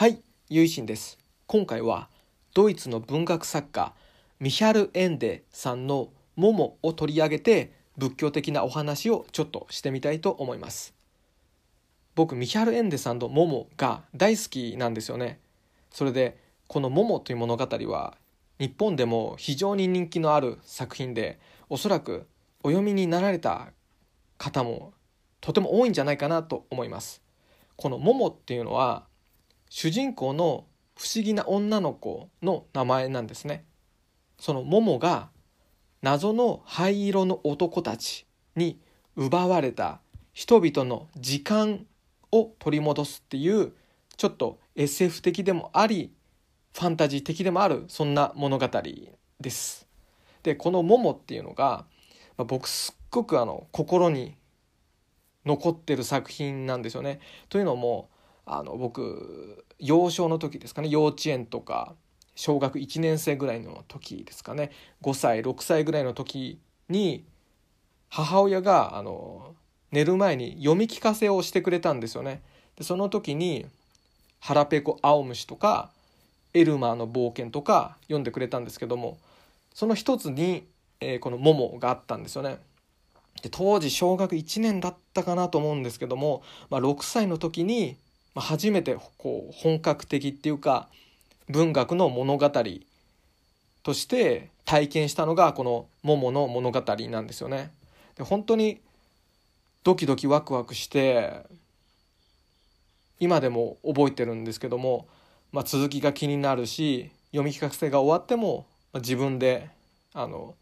はい、ゆいしんです。今回はドイツの文学作家ミヒャル・エンデさんの「モモ」を取り上げて仏教的なお話をちょっとしてみたいと思います。僕ミヒャル・エンデさんの「モモ」が大好きなんですよね。それでこの「モモ」という物語は日本でも非常に人気のある作品でおそらくお読みになられた方もとても多いんじゃないかなと思います。この「モモ」っていうのは主人公の不思議な女の子の名前なんですね。そのモモが謎の灰色の男たちに奪われた人々の時間を取り戻すっていうちょっと SF 的でもありファンタジー的でもあるそんな物語です。でこの「モモ」っていうのが、まあ、僕すっごくあの心に残ってる作品なんですよね。というのもあの僕幼少の時ですかね幼稚園とか小学1年生ぐらいの時ですかね5歳6歳ぐらいの時に母親があの寝る前に読み聞かせをしてくれたんですよね。でその時に「腹ペコ青虫」とか「エルマーの冒険」とか読んでくれたんですけどもその一つに、えーこの「モモ」があったんですよね。で当時小学1年だったかなと思うんですけども、まあ、6歳の時に初めてこう本格的っていうか文学の物語として体験したのがこの「モモの物語」なんですよね。で本当にドキドキワクワクして今でも覚えてるんですけども、まあ、続きが気になるし読み聞かせが終わっても、自分であの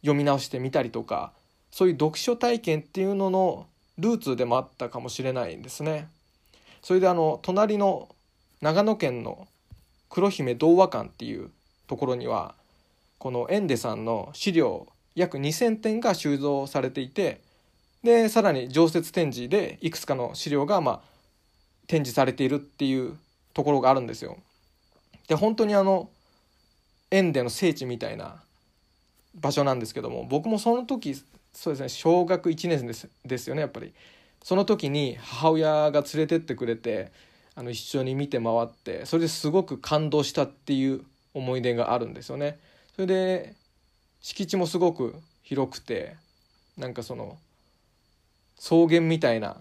読み直してみたりとかそういう読書体験っていうののルーツでもあったかもしれないんですね。それであの隣の長野県の黒姫童話館っていうところにはこのエンデさんの資料約2,000点が収蔵されていてでさらに常設展示でいくつかの資料がまあ展示されているっていうところがあるんですよ。で本当にあのエンデの聖地みたいな場所なんですけども僕もその時そうですね小学1年生ですですよねやっぱり。その時に母親が連れてってくれてあの一緒に見て回ってそれですごく感動したっていう思い出があるんですよね。それで敷地もすごく広くてなんかその草原みたいな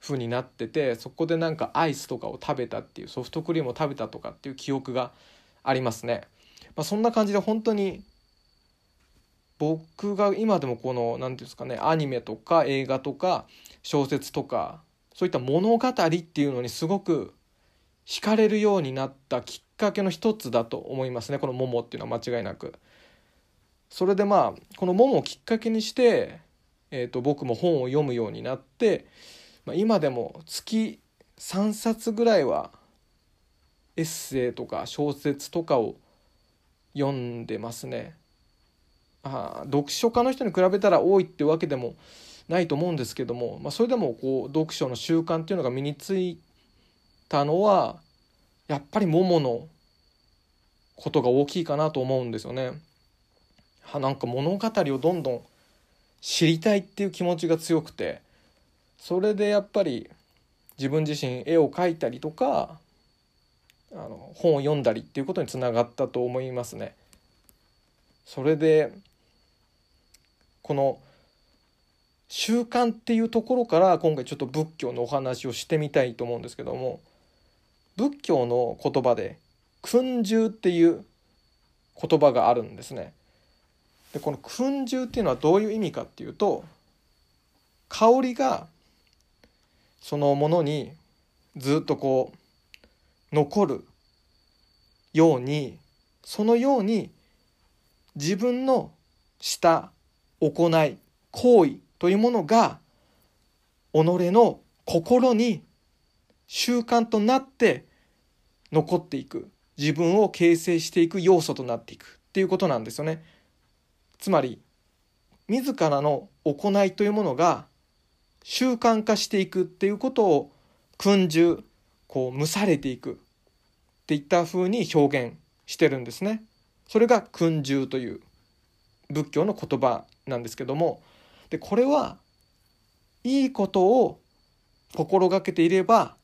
風になっててそこでなんかアイスとかを食べたっていうソフトクリームを食べたとかっていう記憶がありますね。まあ、そんな感じで本当に僕が今でもこの何て言うんですかねアニメとか映画とか小説とかそういった物語っていうのにすごく惹かれるようになったきっかけの一つだと思いますねこの「モモ」っていうのは間違いなく。それでまあこの「モモ」をきっかけにして、えー、と僕も本を読むようになって、まあ、今でも月3冊ぐらいはエッセイとか小説とかを読んでますね。あ読書家の人に比べたら多いってわけでもないと思うんですけども、まあ、それでもこう読書の習慣っていうのが身についたのはやっぱりモモのことが大きいかなと思うんですよね。はなんか物語をどんどん知りたいっていう気持ちが強くてそれでやっぱり自分自身絵を描いたりとかあの本を読んだりっていうことにつながったと思いますね。それでこの習慣っていうところから今回ちょっと仏教のお話をしてみたいと思うんですけども仏教の言葉で「訓従」っていう言葉があるんですね。でこの「訓従」っていうのはどういう意味かっていうと香りがそのものにずっとこう残るようにそのように自分のした行い行為というものが己の心に習慣となって残っていく自分を形成していく要素となっていくっていうことなんですよね。つまり自らの行いというものが習慣化していくっていうことを訓従こう蒸されていくっていったふうに表現してるんですね。それが訓従という仏教の言葉なんですけどもでこれはいいことを心がけていれば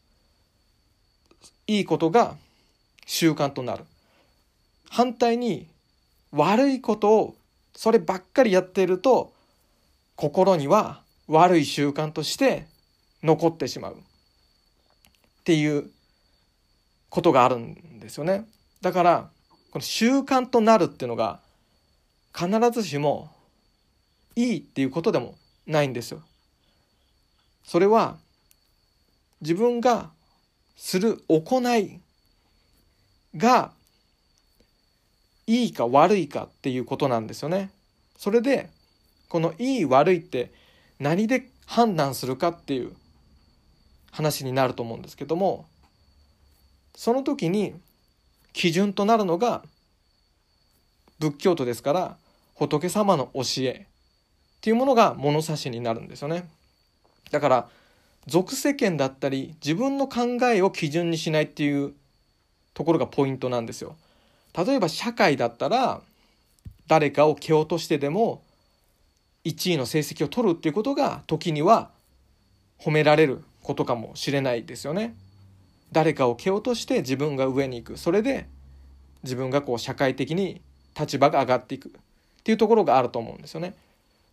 いいことが習慣となる。反対に悪いことをそればっかりやっていると心には悪い習慣として残ってしまう。っていうことがあるんですよね。だからこの習慣となるっていうのが必ずしもいいっていうことでもないんですよそれは自分がする行いがいいか悪いかっていうことなんですよね。それでこのいい悪いって何で判断するかっていう話になると思うんですけどもその時に基準となるのが仏教徒ですから仏様の教えっていうものが物差しになるんですよね。だから俗世間だったり自分の考えを基準にしないっていうところがポイントなんですよ。例えば社会だったら誰かを蹴落としてでも1位の成績を取るっていうことが時には褒められることかもしれないですよね。誰かを蹴落として自分が上に行くそれで自分がこう社会的に立場が上がっていくっていうところがあると思うんですよね。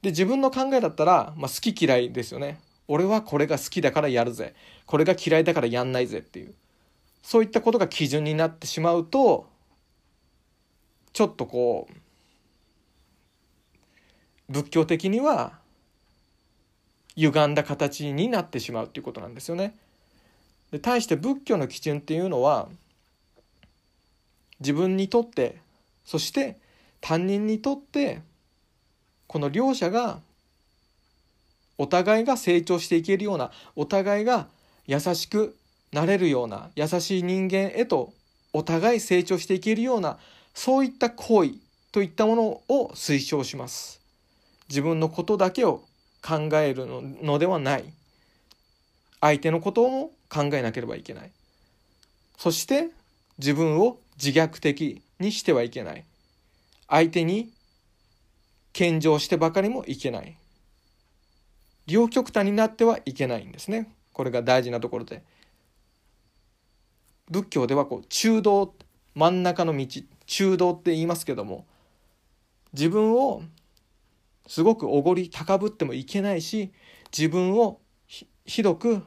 で自分の考えだったら、まあ、好き嫌いですよね。俺はこれが好きだからやるぜこれが嫌いだからやんないぜっていうそういったことが基準になってしまうとちょっとこう仏教的には歪んだ形になってしまうっていうことなんですよね。で対して仏教の基準っていうのは自分にとってそして他人にとってこの両者がお互いが成長していけるようなお互いが優しくなれるような優しい人間へとお互い成長していけるようなそういった行為といったものを推奨します。自分のことだけを考えるのではない。相手のことも考えなければいけない。そして自分を自虐的にしてはいけない。相手に献上してばかりもいけない。両極端になってはいけないんですね。これが大事なところで。仏教ではこう中道真ん中の道中道って言いますけども自分をすごくおごり高ぶってもいけないし自分をひどく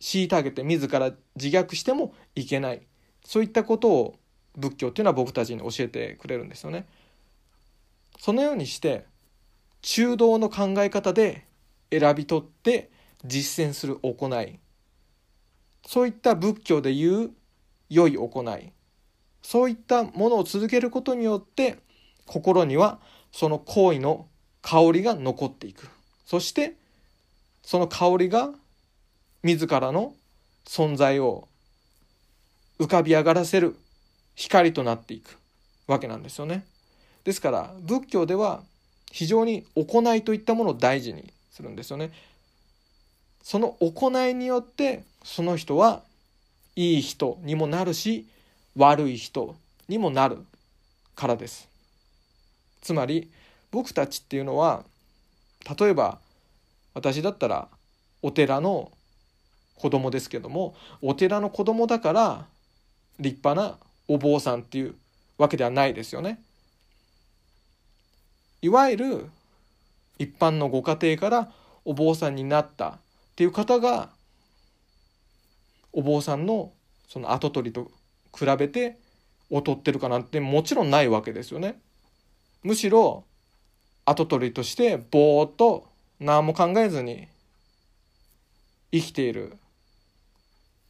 虐げて自ら自虐してもいけない。そういったことを仏教っていうのは僕たちに教えてくれるんですよね。そのようにして中道の考え方で選び取って実践する行い。そういった仏教でいう良い行い。そういったものを続けることによって心にはその行為の香りが残っていく。そしてその香りが自らの存在を浮かび上がらせる。光となっていくわけなんですよね。ですから仏教では非常に行いといったものを大事にするんですよね。その行いによってその人はいい人にもなるし悪い人にもなるからです。つまり僕たちっていうのは例えば私だったらお寺の子供ですけどもお寺の子供だから立派なお坊さんっていうわけではないですよね。いわゆる一般のご家庭からお坊さんになったっていう方がお坊さんのその跡取りと比べて劣ってるかなんてもちろんないわけですよね。むしろ跡取りとしてぼーっと何も考えずに生きている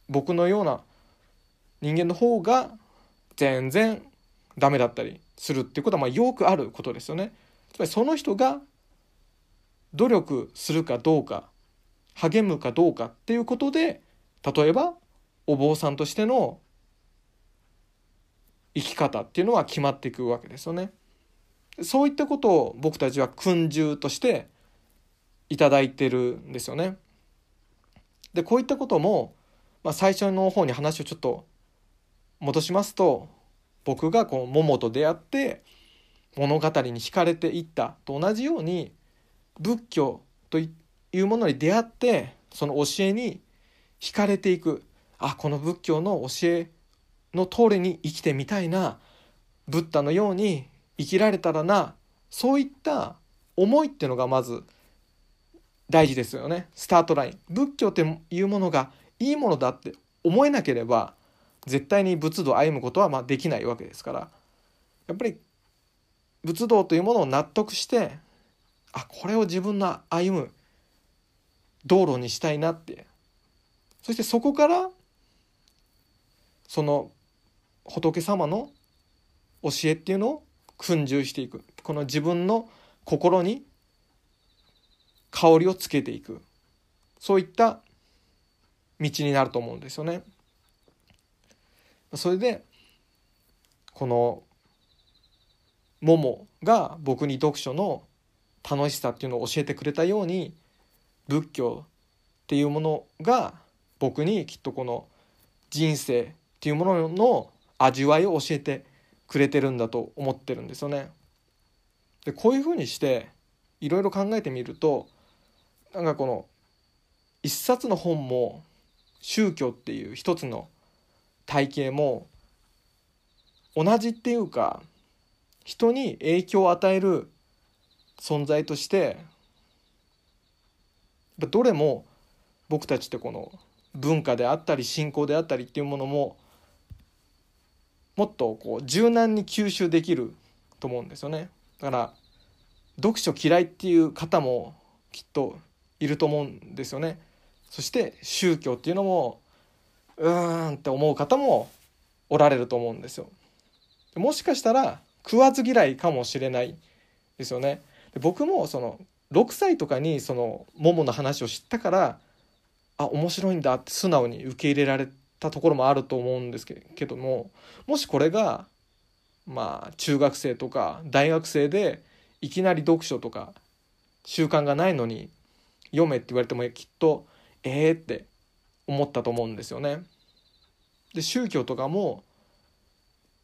僕のような人間の方が全然ダメだったりするっていうことはまあよくあることですよね。つまりその人が努力するかどうか励むかどうかっていうことで例えばお坊さんとしての生き方っていうのは決まっていくわけですよね。そういったことを僕たちは訓従としていただいてるんですよね。でこういったことも、まあ、最初の方に話をちょっと戻しますと僕がこう桃と出会って物語に惹かれていったと同じように仏教というものに出会ってその教えに惹かれていく。あこの仏教の教えの通りに生きてみたいなブッダのように生きられたらなそういった思いっていうのがまず大事ですよね。スタートライン。仏教っていうものがいいものだって思えなければ絶対に仏道を歩むことはまできないわけですから。やっぱり仏道というものを納得してあこれを自分の歩む道路にしたいなって。そしてそこからその仏様の教えっていうのを訓従していく。この自分の心に香りをつけていく。そういった道になると思うんですよね。それでこのももが僕に読書の楽しさっていうのを教えてくれたように仏教っていうものが僕にきっとこの人生っていうものの味わいを教えてくれてるんだと思ってるんですよね。でこういうふうにしていろいろ考えてみるとなんかこの一冊の本も宗教っていう一つの体系も同じっていうか人に影響を与える存在としてどれも僕たちってこの文化であったり信仰であったりっていうものももっとこう柔軟に吸収できると思うんですよね。だから読書嫌いっていう方もきっといると思うんですよね。そして宗教っていうのもうーんって思う方もおられると思うんですよ。もしかしたら食わず嫌いかもしれないですよね。で僕もその6歳とかにその桃の話を知ったからあ面白いんだって素直に受け入れられたところもあると思うんですけどももしこれがまあ中学生とか大学生でいきなり読書とか習慣がないのに読めって言われてもきっとええ、って思ったと思うんですよね。で宗教とかも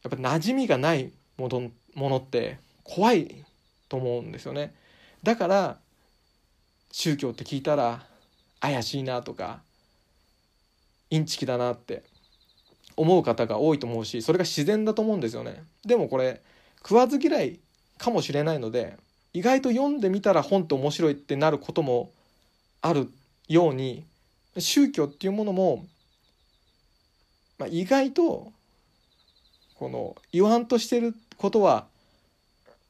やっぱ馴染みがないものものって怖いと思うんですよね。だから宗教って聞いたら怪しいなとかインチキだなって思う方が多いと思うしそれが自然だと思うんですよね。でもこれ食わず嫌いかもしれないので意外と読んでみたら本って面白いってなることもあるように宗教っていうものも、まあ、意外とこの言わんとしてることは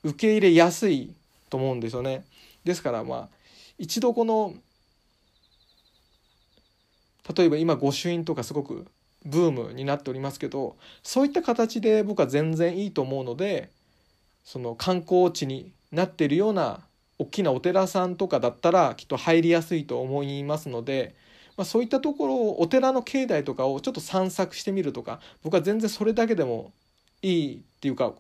受け入れやすいと思うんですよね。ですからまあ一度この例えば今御朱印とかすごくブームになっておりますけどそういった形で僕は全然いいと思うのでその観光地になっているような大きなお寺さんとかだったらきっと入りやすいと思いますので、まあ、そういったところをお寺の境内とかをちょっと散策してみるとか僕は全然それだけでもいいっていうか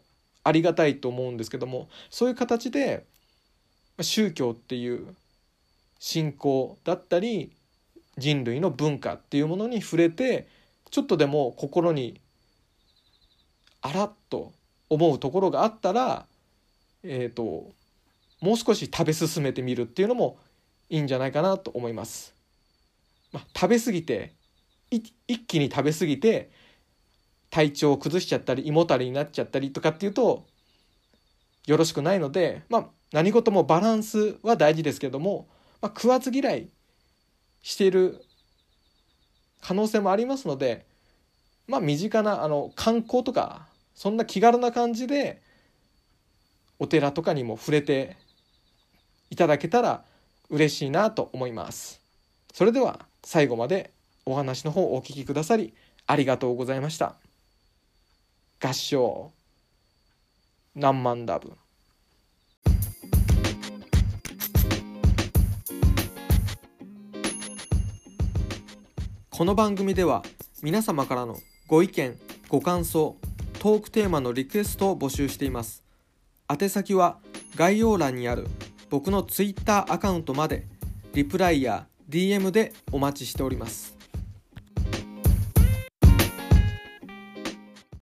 ありがたいと思うんですけどもそういう形で宗教っていう信仰だったり人類の文化っていうものに触れてちょっとでも心にあらっと思うところがあったらえっ、ー、ともう少し食べ進めてみるっていうのもいいんじゃないかなと思います。まあ、食べ過ぎて一気に食べ過ぎて体調を崩しちゃったり胃もたれになっちゃったりとかっていうとよろしくないので、まあ、何事もバランスは大事ですけども、まあ、食わず嫌いしている可能性もありますので、まあ、身近なあの観光とかそんな気軽な感じでお寺とかにも触れていただけたら嬉しいなと思います。それでは最後までお話の方をお聞きくださりありがとうございました。合唱何万ダブこの番組では皆様からのご意見ご感想トークテーマのリクエストを募集しています宛先は概要欄にある僕の Twitter アカウントまでリプライや DM でお待ちしております。